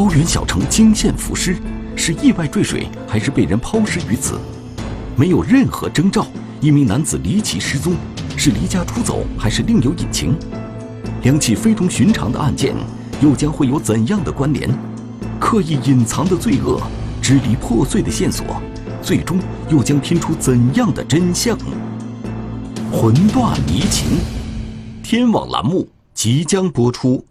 高原小城惊现浮尸，是意外坠水还是被人抛尸于此？没有任何征兆，一名男子离奇失踪，是离家出走还是另有隐情？两起非同寻常的案件，又将会有怎样的关联？刻意隐藏的罪恶，支离破碎的线索，最终又将拼出怎样的真相？魂断离情，天网栏目即将播出。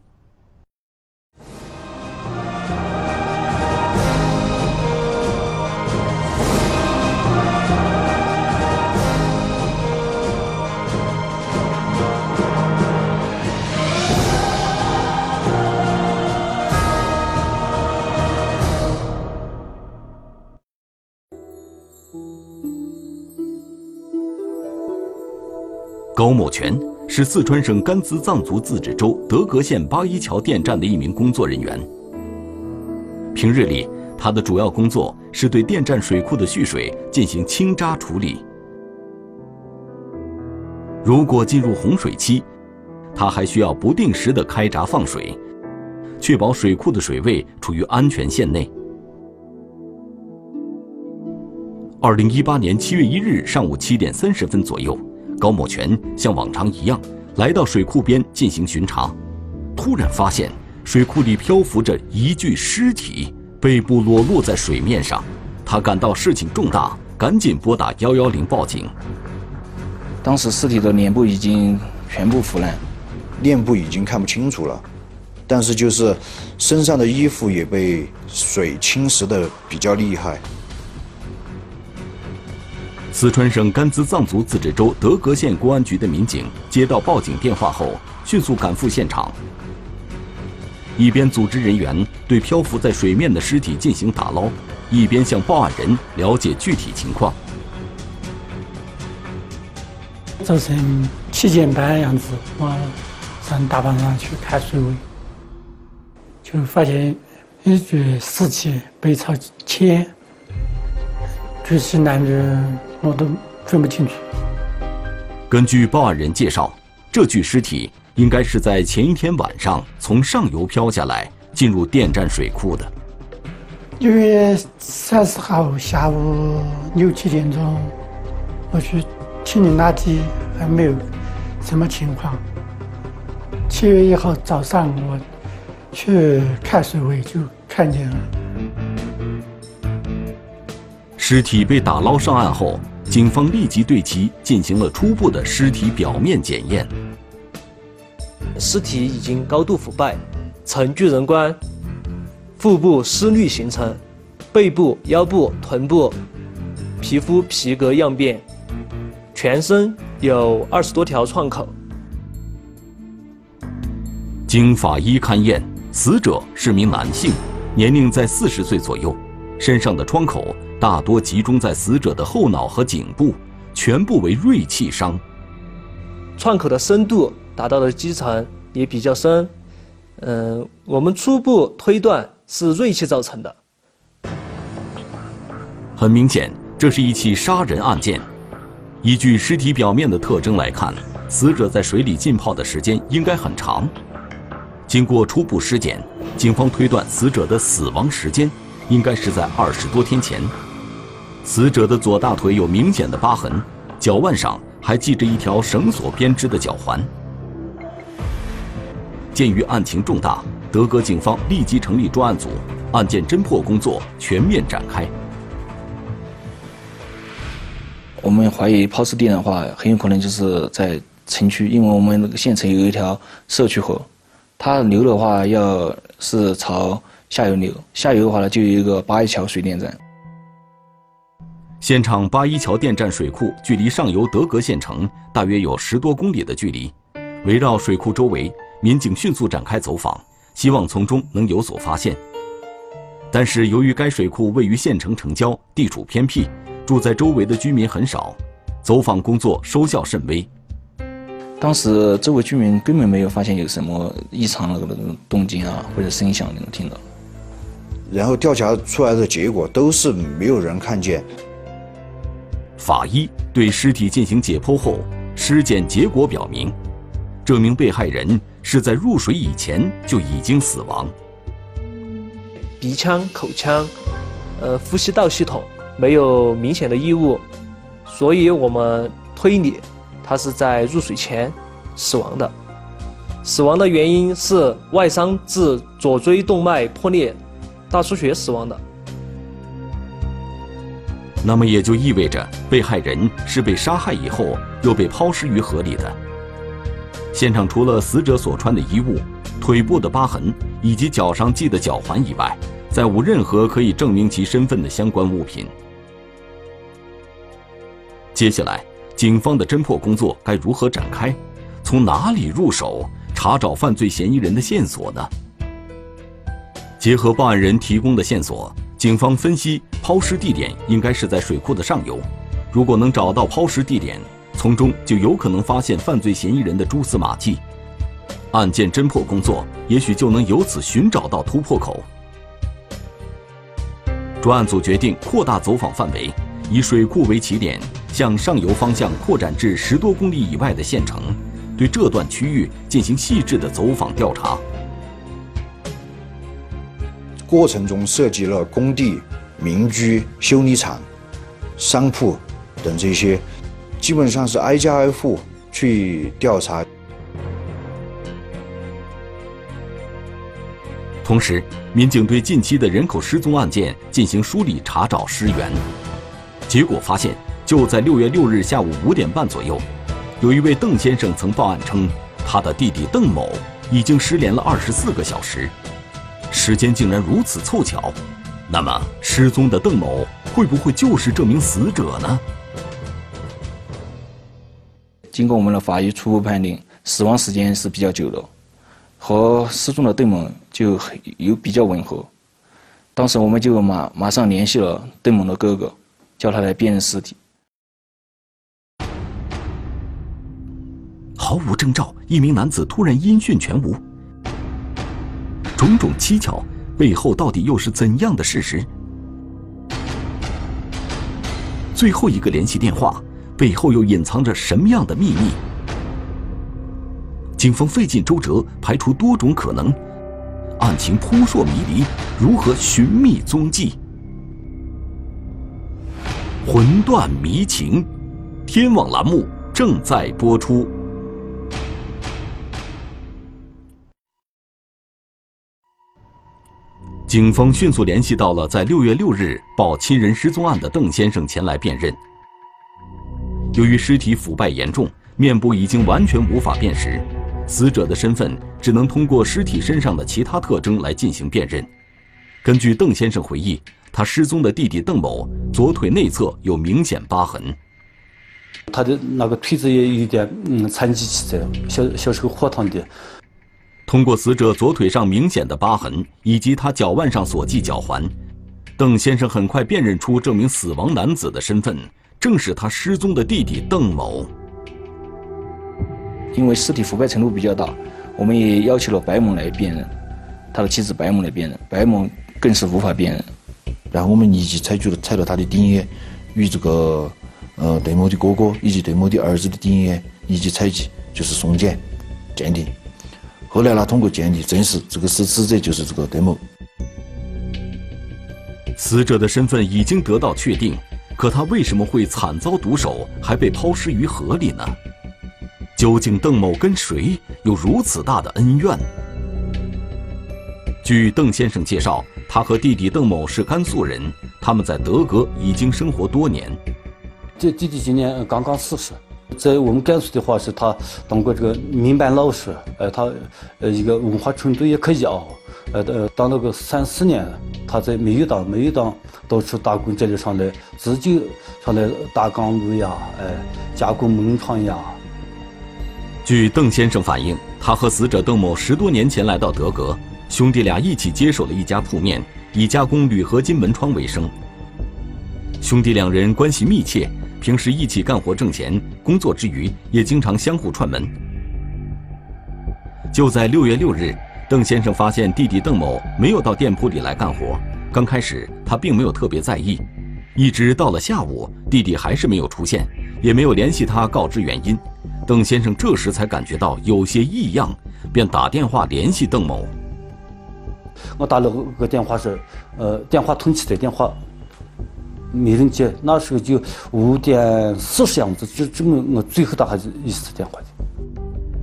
高某全是四川省甘孜藏族自治州德格县八一桥电站的一名工作人员。平日里，他的主要工作是对电站水库的蓄水进行清渣处理。如果进入洪水期，他还需要不定时的开闸放水，确保水库的水位处于安全线内。二零一八年七月一日上午七点三十分左右。高某全像往常一样来到水库边进行巡查，突然发现水库里漂浮着一具尸体，背部裸露在水面上。他感到事情重大，赶紧拨打幺幺零报警。当时尸体的脸部已经全部腐烂，面部已经看不清楚了，但是就是身上的衣服也被水侵蚀的比较厉害。四川省甘孜藏族自治州德格县公安局的民警接到报警电话后，迅速赶赴现场，一边组织人员对漂浮在水面的尸体进行打捞，一边向报案人了解具体情况。早晨七点半样子，我上大坝上去看水位，就发现一具尸体背朝前，具体男人。我都分不清楚。根据报案人介绍，这具尸体应该是在前一天晚上从上游漂下来，进入电站水库的。六月三十号下午六七点钟，我去清理垃圾，还没有什么情况。七月一号早上我去看水位，就看见了。尸体被打捞上岸后，警方立即对其进行了初步的尸体表面检验。尸体已经高度腐败，呈巨人观，腹部湿绿形成，背部、腰部、臀部皮肤皮革样变，全身有二十多条创口。经法医勘验，死者是名男性，年龄在四十岁左右，身上的创口。大多集中在死者的后脑和颈部，全部为锐器伤。创口的深度达到了基层，也比较深。嗯，我们初步推断是锐器造成的。很明显，这是一起杀人案件。依据尸体表面的特征来看，死者在水里浸泡的时间应该很长。经过初步尸检，警方推断死者的死亡时间应该是在二十多天前。死者的左大腿有明显的疤痕，脚腕上还系着一条绳索编织的脚环。鉴于案情重大，德格警方立即成立专案组，案件侦破工作全面展开。我们怀疑抛尸地的话，很有可能就是在城区，因为我们那个县城有一条社区河，它流的话要是朝下游流，下游的话呢就有一个八一桥水电站。现场八一桥电站水库距离上游德格县城大约有十多公里的距离，围绕水库周围，民警迅速展开走访，希望从中能有所发现。但是由于该水库位于县城城郊，地处偏僻，住在周围的居民很少，走访工作收效甚微。当时周围居民根本没有发现有什么异常的那种动静啊，或者声响能听到。然后调查出来的结果都是没有人看见。法医对尸体进行解剖后，尸检结果表明，这名被害人是在入水以前就已经死亡。鼻腔、口腔、呃呼吸道系统没有明显的异物，所以我们推理他是在入水前死亡的。死亡的原因是外伤致左椎动脉破裂、大出血死亡的。那么也就意味着被害人是被杀害以后又被抛尸于河里的。现场除了死者所穿的衣物、腿部的疤痕以及脚上系的脚环以外，再无任何可以证明其身份的相关物品。接下来，警方的侦破工作该如何展开？从哪里入手？查找犯罪嫌疑人的线索呢？结合报案人提供的线索，警方分析抛尸地点应该是在水库的上游。如果能找到抛尸地点，从中就有可能发现犯罪嫌疑人的蛛丝马迹，案件侦破工作也许就能由此寻找到突破口。专案组决定扩大走访范围，以水库为起点，向上游方向扩展至十多公里以外的县城。对这段区域进行细致的走访调查，过程中涉及了工地、民居、修理厂、商铺等这些，基本上是挨家挨户去调查。同时，民警对近期的人口失踪案件进行梳理查找尸源，结果发现，就在六月六日下午五点半左右。有一位邓先生曾报案称，他的弟弟邓某已经失联了二十四个小时，时间竟然如此凑巧。那么，失踪的邓某会不会就是这名死者呢？经过我们的法医初步判定，死亡时间是比较久的，和失踪的邓某就有比较吻合。当时我们就马马上联系了邓某的哥哥，叫他来辨认尸体。毫无征兆，一名男子突然音讯全无。种种蹊跷背后，到底又是怎样的事实？最后一个联系电话背后又隐藏着什么样的秘密？警方费尽周折排除多种可能，案情扑朔迷离，如何寻觅踪迹？魂断迷情，天网栏目正在播出。警方迅速联系到了在六月六日报亲人失踪案的邓先生前来辨认。由于尸体腐败严重，面部已经完全无法辨识，死者的身份只能通过尸体身上的其他特征来进行辨认。根据邓先生回忆，他失踪的弟弟邓某左腿内侧有明显疤痕，他的那个腿子也有点嗯残疾气在，小小时候火烫的。通过死者左腿上明显的疤痕以及他脚腕上所系脚环，邓先生很快辨认出这名死亡男子的身份，正是他失踪的弟弟邓某。因为尸体腐败程度比较大，我们也要求了白某来辨认，他的妻子白某来辨认，白某更是无法辨认。然后我们立即采取了采了他的 DNA，与这个呃邓某的哥哥以及邓某的儿子的 DNA 立即采集，就是送检鉴定。后来呢，通过鉴定证实，这个死死者就是这个邓某。死者的身份已经得到确定，可他为什么会惨遭毒手，还被抛尸于河里呢？究竟邓某跟谁有如此大的恩怨？据邓先生介绍，他和弟弟邓某是甘肃人，他们在德格已经生活多年。这弟弟今年刚刚四十。在我们甘肃的话，是他当过这个民办老师，呃，他呃一个文化程度也可以啊，呃呃，当了个三四年，他在煤油当，煤油当到处打工，这里上来自己上来打钢炉呀，哎，加工门窗呀。据邓先生反映，他和死者邓某十多年前来到德格，兄弟俩一起接手了一家铺面，以加工铝合金门窗为生。兄弟两人关系密切。平时一起干活挣钱，工作之余也经常相互串门。就在六月六日，邓先生发现弟弟邓某没有到店铺里来干活。刚开始他并没有特别在意，一直到了下午，弟弟还是没有出现，也没有联系他告知原因。邓先生这时才感觉到有些异样，便打电话联系邓某。我打了个电话是，呃，电话通气的电话没人接，那时候就五点四十样子，就这么我最后打还是一次电话的。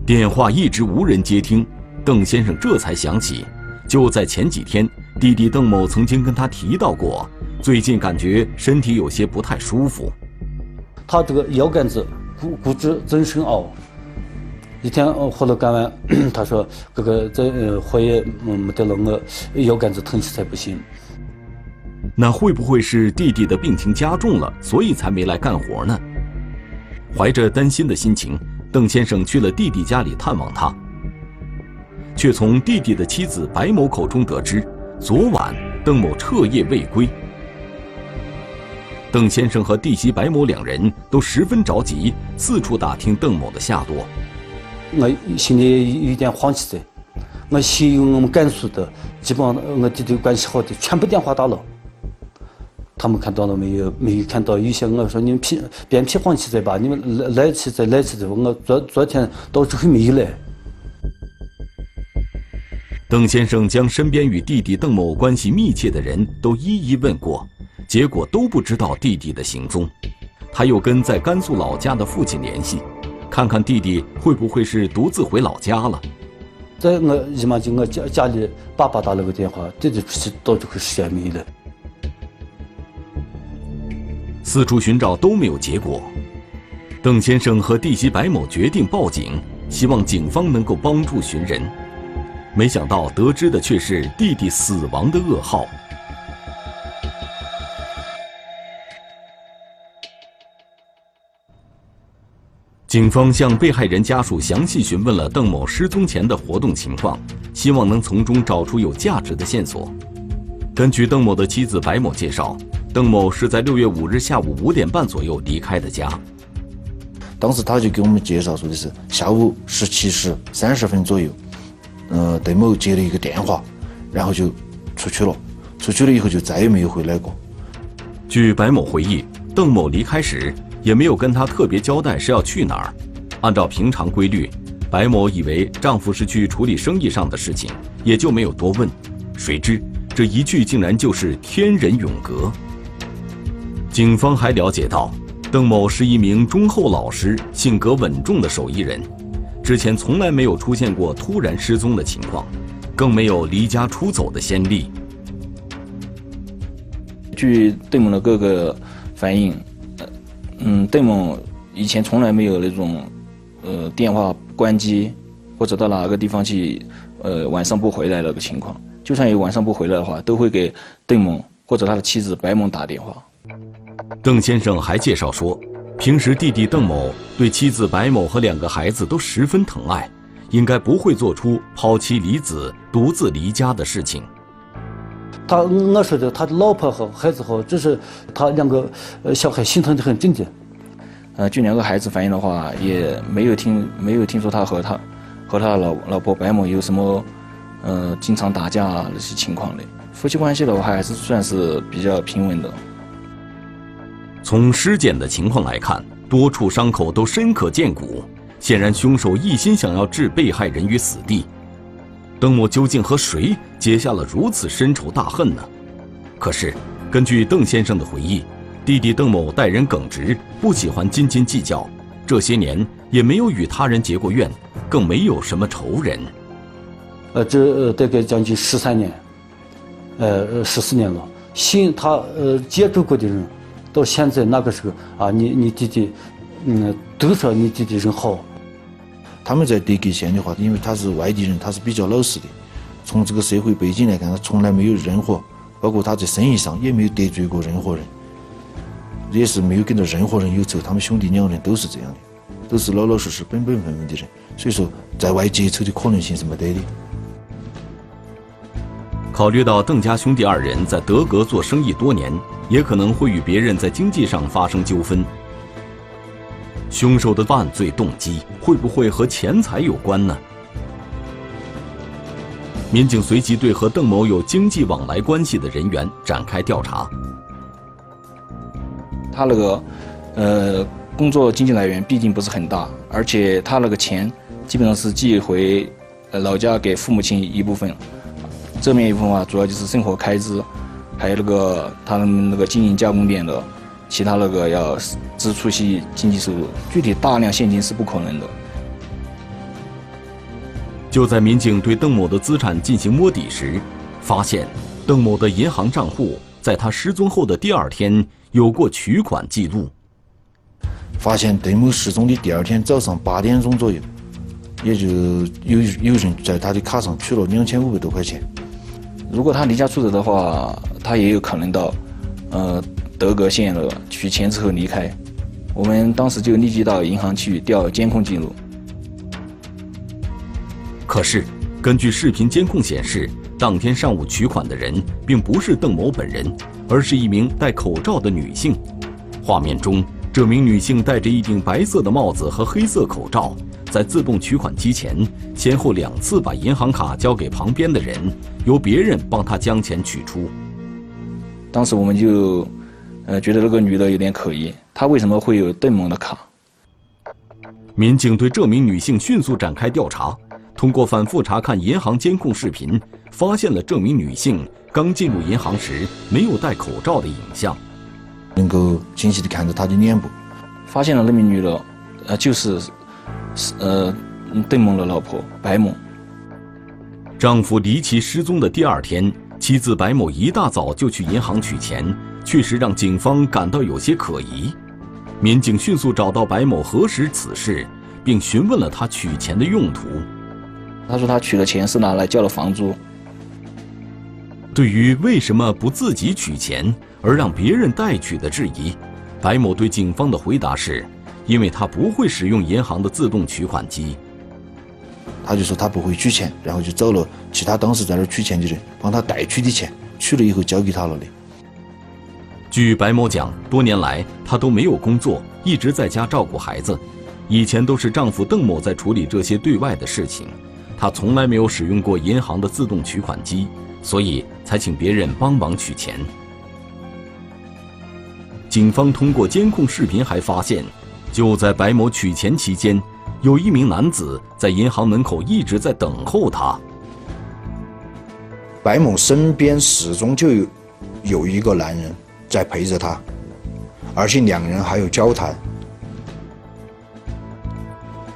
电话一直无人接听，邓先生这才想起，就在前几天，弟弟邓某曾经跟他提到过，最近感觉身体有些不太舒服。他这个腰杆子骨骨质增生哦，一天活了干完，他说这个这呃活也没得了，我腰杆子疼起来不行。那会不会是弟弟的病情加重了，所以才没来干活呢？怀着担心的心情，邓先生去了弟弟家里探望他，却从弟弟的妻子白某口中得知，昨晚邓某彻夜未归。邓先生和弟媳白某两人都十分着急，四处打听邓某的下落。我心里有点慌起来，我所有我们甘肃的，基本上我弟弟关系好的，全部电话打了。他们看到了没有？没有看到。有些我说你们皮别皮黄起在吧，你们来来起再来起的。我昨昨天到之后没有来。邓先生将身边与弟弟邓某关系密切的人都一一问过，结果都不知道弟弟的行踪。他又跟在甘肃老家的父亲联系，看看弟弟会不会是独自回老家了。在我姨妈就我家家里，爸爸打了个电话，弟弟出去到这个时间没来。四处寻找都没有结果，邓先生和弟媳白某决定报警，希望警方能够帮助寻人。没想到得知的却是弟弟死亡的噩耗。警方向被害人家属详细询问了邓某失踪前的活动情况，希望能从中找出有价值的线索。根据邓某的妻子白某介绍。邓某是在六月五日下午五点半左右离开的家。当时他就给我们介绍说的是下午十七时三十分左右，呃，邓某接了一个电话，然后就出去了。出去了以后就再也没有回来过。据白某回忆，邓某离开时也没有跟他特别交代是要去哪儿。按照平常规律，白某以为丈夫是去处理生意上的事情，也就没有多问。谁知这一去竟然就是天人永隔。警方还了解到，邓某是一名忠厚老实、性格稳重的手艺人，之前从来没有出现过突然失踪的情况，更没有离家出走的先例。据邓某的哥哥反映，嗯，邓某以前从来没有那种，呃，电话关机或者到哪个地方去，呃，晚上不回来那个情况。就算有晚上不回来的话，都会给邓某或者他的妻子白某打电话。邓先生还介绍说，平时弟弟邓某对妻子白某和两个孩子都十分疼爱，应该不会做出抛妻离子、独自离家的事情。他我说的，他的老婆和孩子好，只是他两个呃小孩心疼的很，真的。呃，据两个孩子反映的话，也没有听没有听说他和他和他老老婆白某有什么呃经常打架那些情况的。夫妻关系的话，还是算是比较平稳的。从尸检的情况来看，多处伤口都深可见骨，显然凶手一心想要置被害人于死地。邓某究竟和谁结下了如此深仇大恨呢？可是，根据邓先生的回忆，弟弟邓某待人耿直，不喜欢斤斤计较，这些年也没有与他人结过怨，更没有什么仇人。呃，这大概将近十三年，呃，十四年了。信他呃接触过的人。到现在那个时候啊，你你弟弟，嗯，都说你弟弟人好。他们在德格县的话，因为他是外地人，他是比较老实的。从这个社会背景来看，他从来没有任何，包括他在生意上也没有得罪过任何人，也是没有跟着任何人有仇。他们兄弟两人都是这样的，都是老老实实、本本分分的人。所以说，在外结仇的可能性是没得的。考虑到邓家兄弟二人在德格做生意多年。也可能会与别人在经济上发生纠纷。凶手的犯罪动机会不会和钱财有关呢？民警随即对和邓某有经济往来关系的人员展开调查。他那个，呃，工作经济来源毕竟不是很大，而且他那个钱基本上是寄回老家给父母亲一部分，正面一部分话，主要就是生活开支，还有那个他们那个经营加工店的，其他那个要支出些经济收入。具体大量现金是不可能的。就在民警对邓某的资产进行摸底时，发现邓某的银行账户在他失踪后的第二天有过取款记录。发现邓某失踪的第二天早上八点钟左右，也就有有人在他的卡上取了两千五百多块钱。如果他离家出走的话，他也有可能到，呃，德格县了取钱之后离开。我们当时就立即到银行去调监控记录。可是，根据视频监控显示，当天上午取款的人并不是邓某本人，而是一名戴口罩的女性。画面中，这名女性戴着一顶白色的帽子和黑色口罩，在自动取款机前先后两次把银行卡交给旁边的人，由别人帮他将钱取出。当时我们就，呃，觉得这个女的有点可疑，她为什么会有邓某的卡？民警对这名女性迅速展开调查。通过反复查看银行监控视频，发现了这名女性刚进入银行时没有戴口罩的影像，能够清晰地看到她的脸部。发现了那名女的，呃，就是，呃，邓某的老婆白某。丈夫离奇失踪的第二天，妻子白某一大早就去银行取钱，确实让警方感到有些可疑。民警迅速找到白某核实此事，并询问了他取钱的用途。他说他取的钱是拿来交了房租。对于为什么不自己取钱而让别人代取的质疑，白某对警方的回答是：因为他不会使用银行的自动取款机。他就说他不会取钱，然后就找了其他当时在那儿取钱的人，帮他代取的钱，取了以后交给他了的。据白某讲，多年来他都没有工作，一直在家照顾孩子，以前都是丈夫邓某在处理这些对外的事情。他从来没有使用过银行的自动取款机，所以才请别人帮忙取钱。警方通过监控视频还发现，就在白某取钱期间，有一名男子在银行门口一直在等候他。白某身边始终就有有一个男人在陪着他，而且两人还有交谈。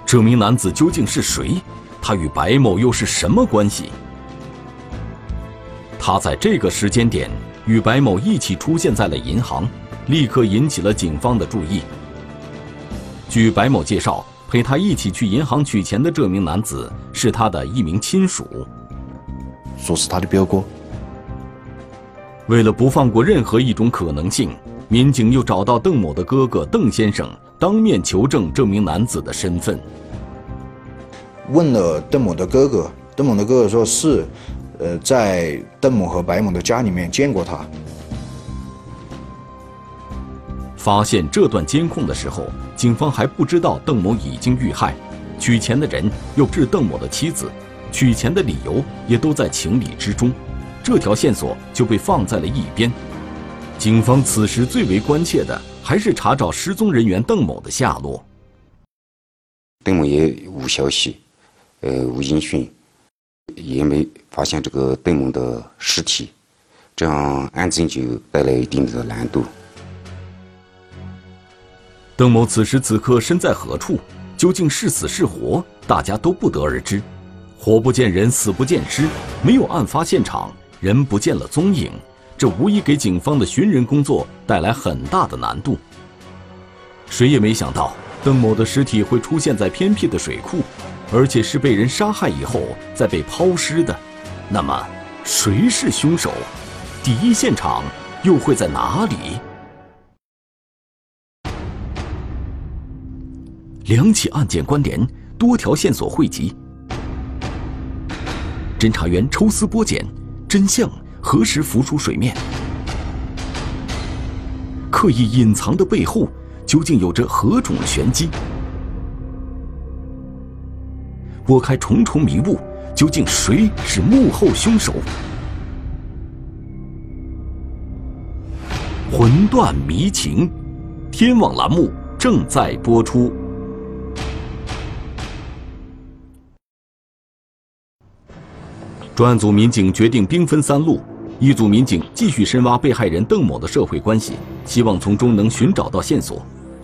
这名男子究竟是谁？他与白某又是什么关系？他在这个时间点与白某一起出现在了银行，立刻引起了警方的注意。据白某介绍，陪他一起去银行取钱的这名男子是他的一名亲属，说是他的表哥。为了不放过任何一种可能性，民警又找到邓某的哥哥邓先生，当面求证这名男子的身份。问了邓某的哥哥，邓某的哥哥说是，呃，在邓某和白某的家里面见过他。发现这段监控的时候，警方还不知道邓某已经遇害，取钱的人又是邓某的妻子，取钱的理由也都在情理之中，这条线索就被放在了一边。警方此时最为关切的还是查找失踪人员邓某的下落。邓某也无消息。呃，无音讯，也没发现这个邓某的尸体，这样案件就带来一定的难度。邓某此时此刻身在何处，究竟是死是活，大家都不得而知。活不见人，死不见尸，没有案发现场，人不见了踪影，这无疑给警方的寻人工作带来很大的难度。谁也没想到，邓某的尸体会出现在偏僻的水库。而且是被人杀害以后再被抛尸的，那么谁是凶手？第一现场又会在哪里？两起案件关联，多条线索汇集，侦查员抽丝剥茧，真相何时浮出水面？刻意隐藏的背后，究竟有着何种玄机？拨开重重迷雾，究竟谁是幕后凶手？魂断迷情，天网栏目正在播出。专案组民警决定兵分三路，一组民警继续深挖被害人邓某的社会关系，希望从中能寻找到线索；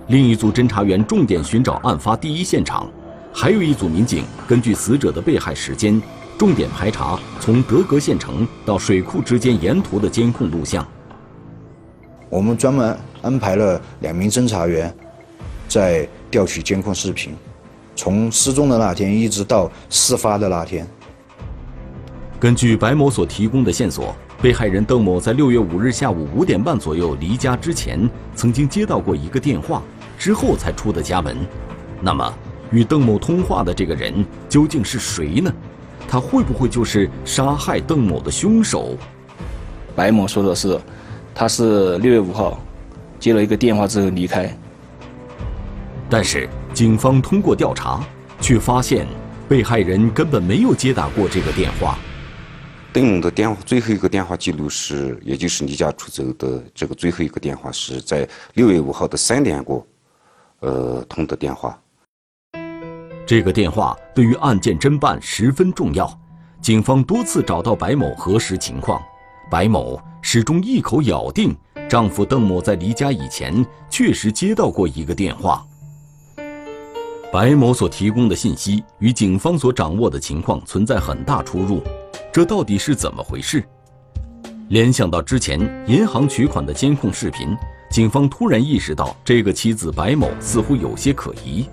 另一组侦查员重点寻找案发第一现场，还有一组民警根据死者的被害时间，重点排查从德格县城到水库之间沿途的监控录像。我们专门安排了两名侦查员，在调取监控视频，从失踪的那天一直到事发的那天。根据白某所提供的线索，被害人邓某在六月五日下午五点半左右离家之前，曾经接到过一个电话，之后才出的家门。那么，与邓某通话的这个人究竟是谁呢？他会不会就是杀害邓某的凶手？白某说的是。他是六月五号接了一个电话之后离开，但是警方通过调查，却发现被害人根本没有接打过这个电话。邓某的电话最后一个电话记录是，也就是离家出走的这个最后一个电话是在六月五号的三点过，呃通的电话。这个电话对于案件侦办十分重要，警方多次找到白某核实情况。白某始终一口咬定，丈夫邓某在离家以前确实接到过一个电话。白某所提供的信息与警方所掌握的情况存在很大出入，这到底是怎么回事？联想到之前银行取款的监控视频，警方突然意识到这个妻子白某似乎有些可疑。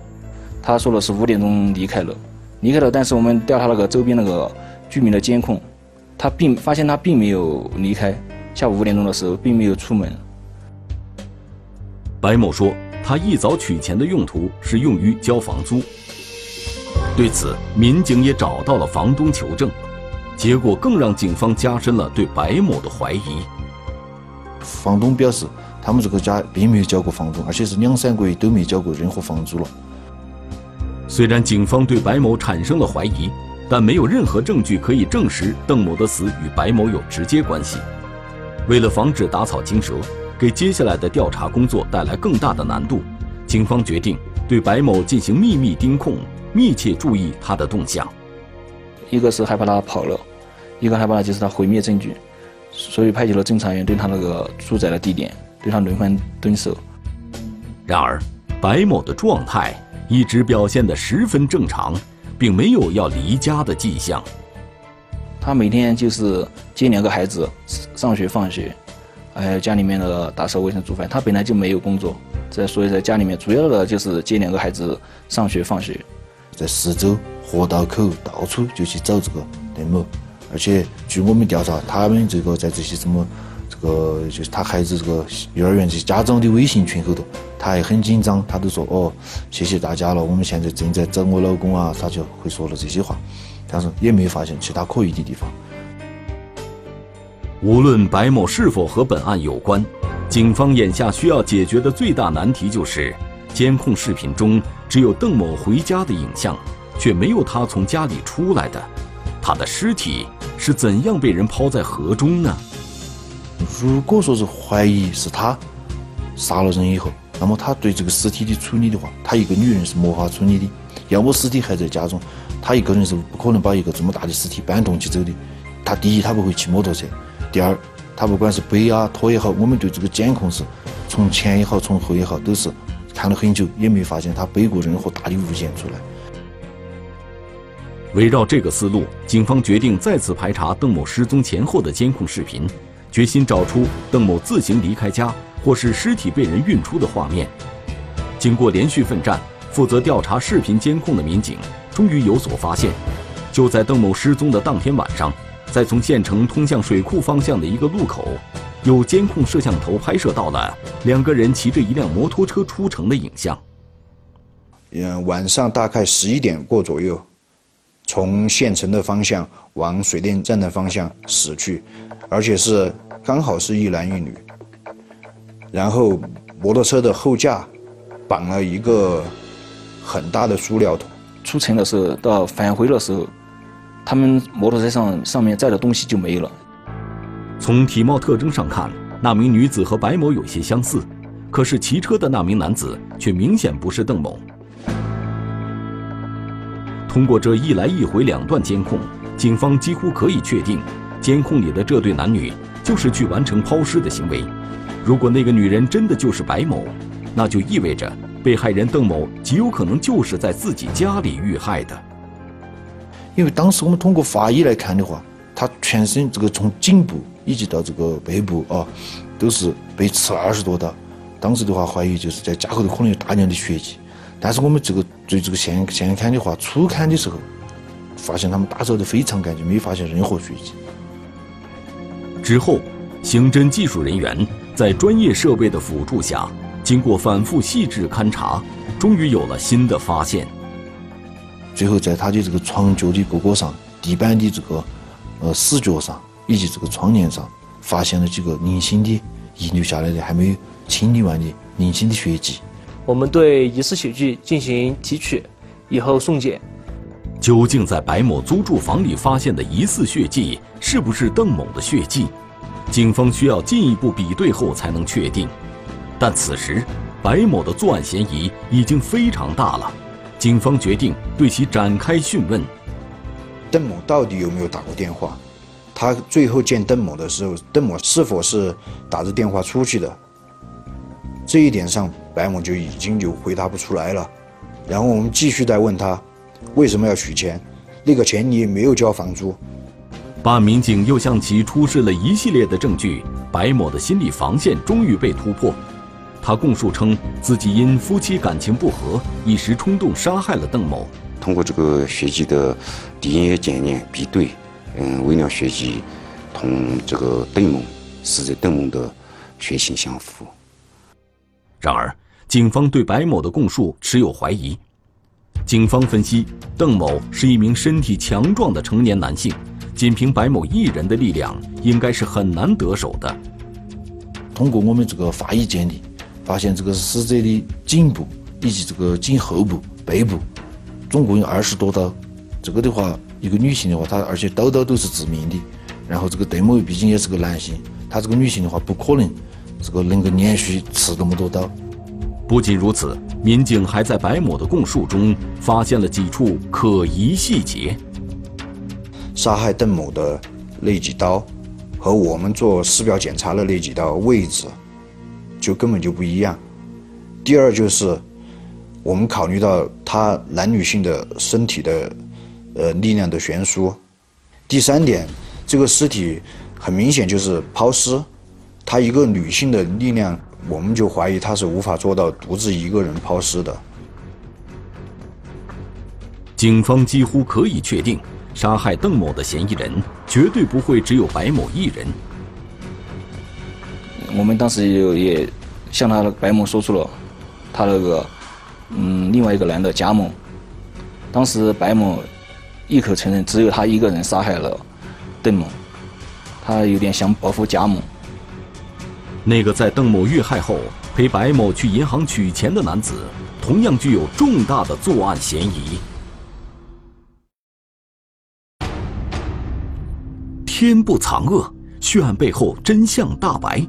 他说的是五点钟离开了，离开了，但是我们调查那个周边那个居民的监控。他并发现他并没有离开，下午五点钟的时候并没有出门。白某说，他一早取钱的用途是用于交房租。对此，民警也找到了房东求证，结果更让警方加深了对白某的怀疑。房东表示，他们这个家并没有交过房租，而且是两三个月都没交过任何房租了。虽然警方对白某产生了怀疑。但没有任何证据可以证实邓某的死与白某有直接关系。为了防止打草惊蛇，给接下来的调查工作带来更大的难度，警方决定对白某进行秘密盯控，密切注意他的动向。一个是害怕他跑了，一个害怕就是他毁灭证据，所以派遣了侦查员对他那个住宅的地点对他轮番蹲守。然而，白某的状态一直表现得十分正常。并没有要离家的迹象。他每天就是接两个孩子上学放学，还有家里面的打扫卫生煮饭。他本来就没有工作，在所以在家里面主要的就是接两个孩子上学放学。在四周河道口到处就去找这个邓某，而且据我们调查，他们这个在这些什么这个就是他孩子这个幼儿园这些家长的微信群后头。他还很紧张，他都说哦，谢谢大家了，我们现在正在找我老公啊，他就会说了这些话，但是也没发现其他可疑的地方。无论白某是否和本案有关，警方眼下需要解决的最大难题就是，监控视频中只有邓某回家的影像，却没有他从家里出来的，他的尸体是怎样被人抛在河中呢？如果说是怀疑是他杀了人以后。那么他对这个尸体的处理的话，他一个女人是没法处理的。要么尸体还在家中，他一个人是不可能把一个这么大的尸体搬动起走的。他第一，他不会骑摩托车；第二，他不管是背啊拖也好，我们对这个监控是从前也好，从后也好，都是谈了很久，也没发现他背过任何大的物件出来。围绕这个思路，警方决定再次排查邓某失踪前后的监控视频，决心找出邓某自行离开家。或是尸体被人运出的画面。经过连续奋战，负责调查视频监控的民警终于有所发现。就在邓某失踪的当天晚上，在从县城通向水库方向的一个路口，有监控摄像头拍摄到了两个人骑着一辆摩托车出城的影像。嗯，晚上大概十一点过左右，从县城的方向往水电站的方向驶去，而且是刚好是一男一女。然后，摩托车的后架绑了一个很大的塑料桶。出城的时候到返回的时候，他们摩托车上上面载的东西就没了。从体貌特征上看，那名女子和白某有些相似，可是骑车的那名男子却明显不是邓某。通过这一来一回两段监控，警方几乎可以确定，监控里的这对男女就是去完成抛尸的行为。如果那个女人真的就是白某，那就意味着被害人邓某极有可能就是在自己家里遇害的。因为当时我们通过法医来看的话，他全身这个从颈部以及到这个背部啊，都是被刺了二十多刀。当时的话，怀疑就是在家后头可能有大量的血迹。但是我们这个对这个现现勘的话，初勘的时候，发现他们打扫的非常干净，没发现任何血迹。之后，刑侦技术人员在专业设备的辅助下，经过反复细致勘查，终于有了新的发现。最后，在他的这个床脚的角角上、地板的这个呃死角上以及这个窗帘上，发现了几个零星的遗留下来的还没有清理完的零星的血迹。我们对疑似血迹进行提取，以后送检。究竟在白某租住房里发现的疑似血迹是不是邓某的血迹？警方需要进一步比对后才能确定。但此时，白某的作案嫌疑已经非常大了。警方决定对其展开讯问。邓某到底有没有打过电话？他最后见邓某的时候，邓某是否是打着电话出去的？这一点上，白某就已经就回答不出来了。然后我们继续再问他，为什么要取钱？那个钱你也没有交房租。办案民警又向其出示了一系列的证据，白某的心理防线终于被突破。他供述称，自己因夫妻感情不和，一时冲动杀害了邓某。通过这个血迹的 DNA 检验比对，嗯，微量血迹同这个邓某死者邓某的血型相符。然而，警方对白某的供述持有怀疑。警方分析，邓某是一名身体强壮的成年男性，仅凭白某一人的力量，应该是很难得手的。通过我们这个法医鉴定。发现这个死者的颈部以及这个颈后部、背部，总共有二十多刀。这个的话，一个女性的话，她而且刀刀都是致命的。然后这个邓某毕竟也是个男性，她这个女性的话，不可能这个能够连续刺这么多刀。不仅如此，民警还在白某的供述中发现了几处可疑细节。杀害邓某的那几刀，和我们做尸表检查的那几刀位置。就根本就不一样。第二就是，我们考虑到他男女性的身体的，呃力量的悬殊。第三点，这个尸体很明显就是抛尸，她一个女性的力量，我们就怀疑她是无法做到独自一个人抛尸的。警方几乎可以确定，杀害邓某的嫌疑人绝对不会只有白某一人。我们当时也也向他白某说出了他那个嗯另外一个男的贾某，当时白某一口承认只有他一个人杀害了邓某，他有点想报复贾某。那个在邓某遇害后陪白某去银行取钱的男子，同样具有重大的作案嫌疑。天不藏恶，血案背后真相大白。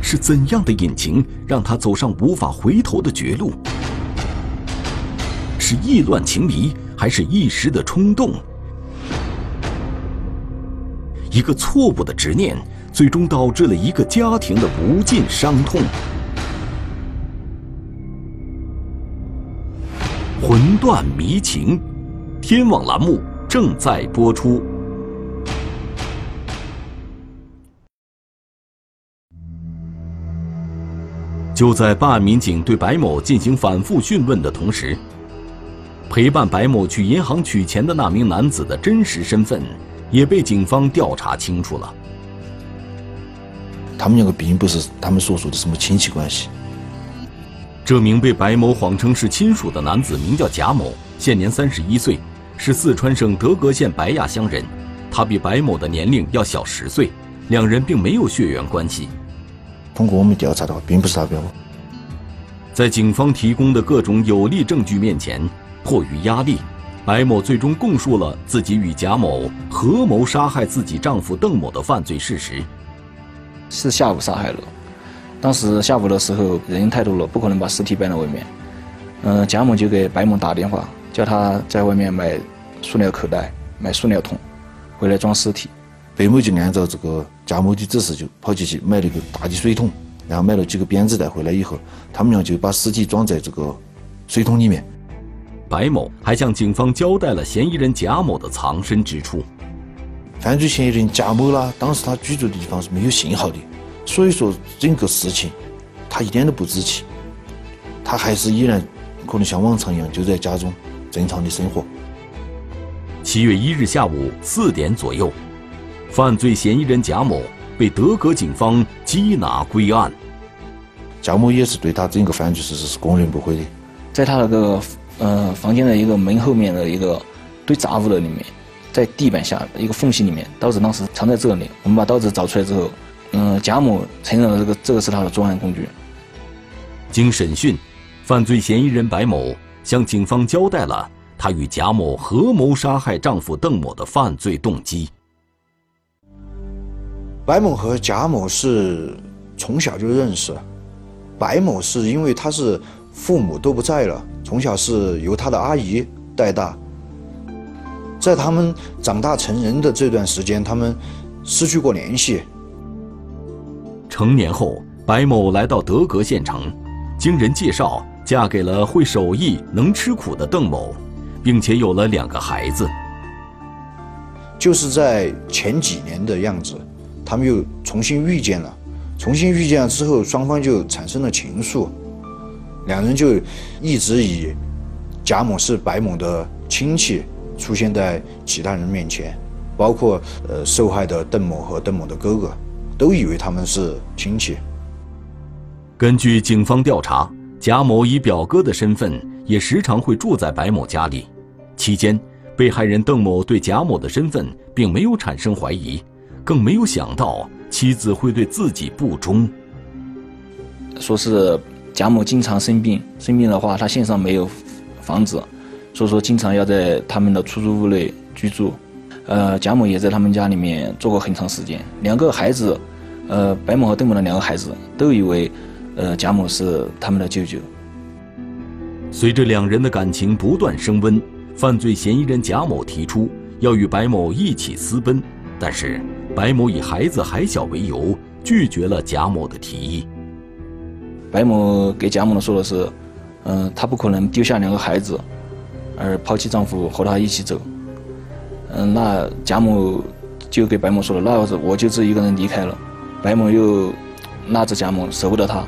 是怎样的隐情让他走上无法回头的绝路？是意乱情迷，还是一时的冲动？一个错误的执念，最终导致了一个家庭的无尽伤痛。魂断迷情，天网栏目正在播出。就在办案民警对白某进行反复讯问的同时，陪伴白某去银行取钱的那名男子的真实身份也被警方调查清楚了。他们两个并不是他们所说的什么亲戚关系。这名被白某谎称是亲属的男子名叫贾某，现年三十一岁，是四川省德格县白亚乡人。他比白某的年龄要小十岁，两人并没有血缘关系。通过我们调查的话，并不是他表我。在警方提供的各种有力证据面前，迫于压力，白某最终供述了自己与贾某合谋杀害自己丈夫邓某的犯罪事实。是下午杀害了，当时下午的时候人太多了，不可能把尸体搬到外面。嗯，贾某就给白某打电话，叫他在外面买塑料口袋、买塑料桶，回来装尸体。白某就按照这个贾某的指示，就跑进去买了一个大的水桶，然后买了几个编织袋回来以后，他们俩就把尸体装在这个水桶里面。白某还向警方交代了嫌疑人贾某的藏身之处。犯罪嫌疑人贾某呢，当时他居住的地方是没有信号的，所以说整个事情他一点都不知情，他还是依然可能像往常一样就在家中正常的生活。七月一日下午四点左右，犯罪嫌疑人贾某被德格警方缉拿归案。贾某也是对他整个犯罪事实是供认不讳的，在他那个呃房间的一个门后面的一个堆杂物的里面。在地板下一个缝隙里面，刀子当时藏在这里。我们把刀子找出来之后，嗯，贾某承认了这个这个是他的作案工具。经审讯，犯罪嫌疑人白某向警方交代了他与贾某合谋杀害丈夫邓某的犯罪动机。白某和贾某是从小就认识，白某是因为他是父母都不在了，从小是由他的阿姨带大。在他们长大成人的这段时间，他们失去过联系。成年后，白某来到德格县城，经人介绍，嫁给了会手艺、能吃苦的邓某，并且有了两个孩子。就是在前几年的样子，他们又重新遇见了。重新遇见了之后，双方就产生了情愫，两人就一直以贾某是白某的亲戚。出现在其他人面前，包括呃受害的邓某和邓某的哥哥，都以为他们是亲戚。根据警方调查，贾某以表哥的身份也时常会住在白某家里。期间，被害人邓某对贾某的身份并没有产生怀疑，更没有想到妻子会对自己不忠。说是贾某经常生病，生病的话他线上没有房子。所以说，经常要在他们的出租屋内居住。呃，贾某也在他们家里面住过很长时间。两个孩子，呃，白某和邓某的两个孩子都以为，呃，贾某是他们的舅舅。随着两人的感情不断升温，犯罪嫌疑人贾某提出要与白某一起私奔，但是白某以孩子还小为由拒绝了贾某的提议。白某给贾某说的是，嗯，他不可能丢下两个孩子。而抛弃丈夫和他一起走，嗯，那贾某就给白某说了，那我就自己一个人离开了。白某又拉着贾某，舍不得他。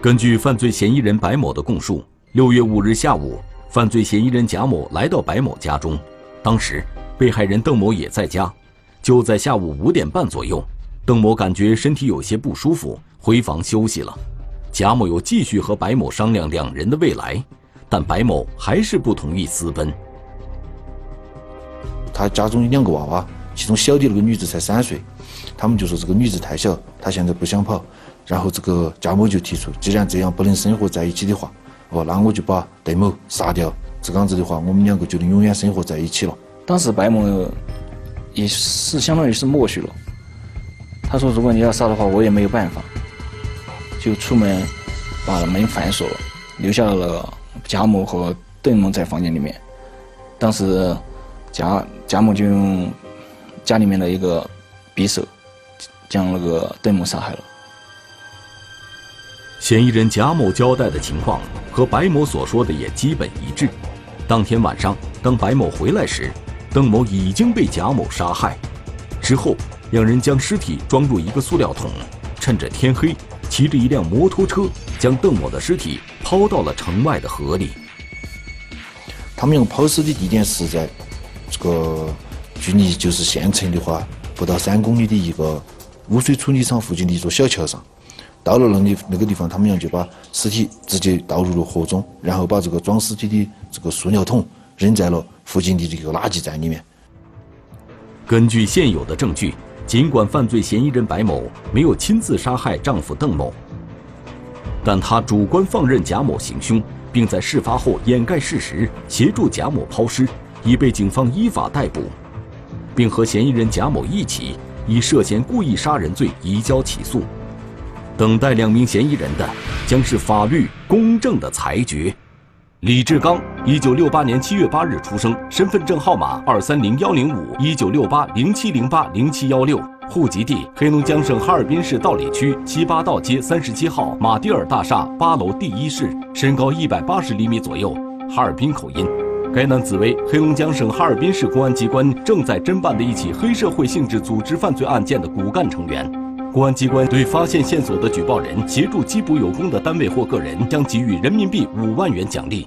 根据犯罪嫌疑人白某的供述，六月五日下午，犯罪嫌疑人贾某来到白某家中，当时被害人邓某也在家。就在下午五点半左右，邓某感觉身体有些不舒服，回房休息了。贾某又继续和白某商量两人的未来。但白某还是不同意私奔。他家中有两个娃娃，其中小的那个女子才三岁，他们就说这个女子太小，她现在不想跑。然后这个贾某就提出，既然这样不能生活在一起的话，哦，那我就把邓某杀掉。这样子的话，我们两个就能永远生活在一起了。当时白某也是相当于是默许了。他说：“如果你要杀的话，我也没有办法。”就出门把门反锁，留下了。贾某和邓某在房间里面，当时贾贾某就用家里面的一个匕首将那个邓某杀害了。嫌疑人贾某交代的情况和白某所说的也基本一致。当天晚上，当白某回来时，邓某已经被贾某杀害。之后，两人将尸体装入一个塑料桶，趁着天黑。骑着一辆摩托车，将邓某的尸体抛到了城外的河里。他们用抛尸的地点是在这个距离就是县城的话不到三公里的一个污水处理厂附近的一座小桥上。到了那里那个地方，他们俩就把尸体直接倒入了河中，然后把这个装尸体的这个塑料桶扔在了附近的这个垃圾站里面。根据现有的证据。尽管犯罪嫌疑人白某没有亲自杀害丈夫邓某，但他主观放任贾某行凶，并在事发后掩盖事实，协助贾某抛尸，已被警方依法逮捕，并和嫌疑人贾某一起以涉嫌故意杀人罪移交起诉。等待两名嫌疑人的，将是法律公正的裁决。李志刚，一九六八年七月八日出生，身份证号码二三零幺零五一九六八零七零八零七幺六，户籍地黑龙江省哈尔滨市道里区七八道街三十七号马蒂尔大厦八楼第一室，身高一百八十厘米左右，哈尔滨口音。该男子为黑龙江省哈尔滨市公安机关正在侦办的一起黑社会性质组织犯罪案件的骨干成员。公安机关对发现线索的举报人协助缉捕有功的单位或个人，将给予人民币五万元奖励。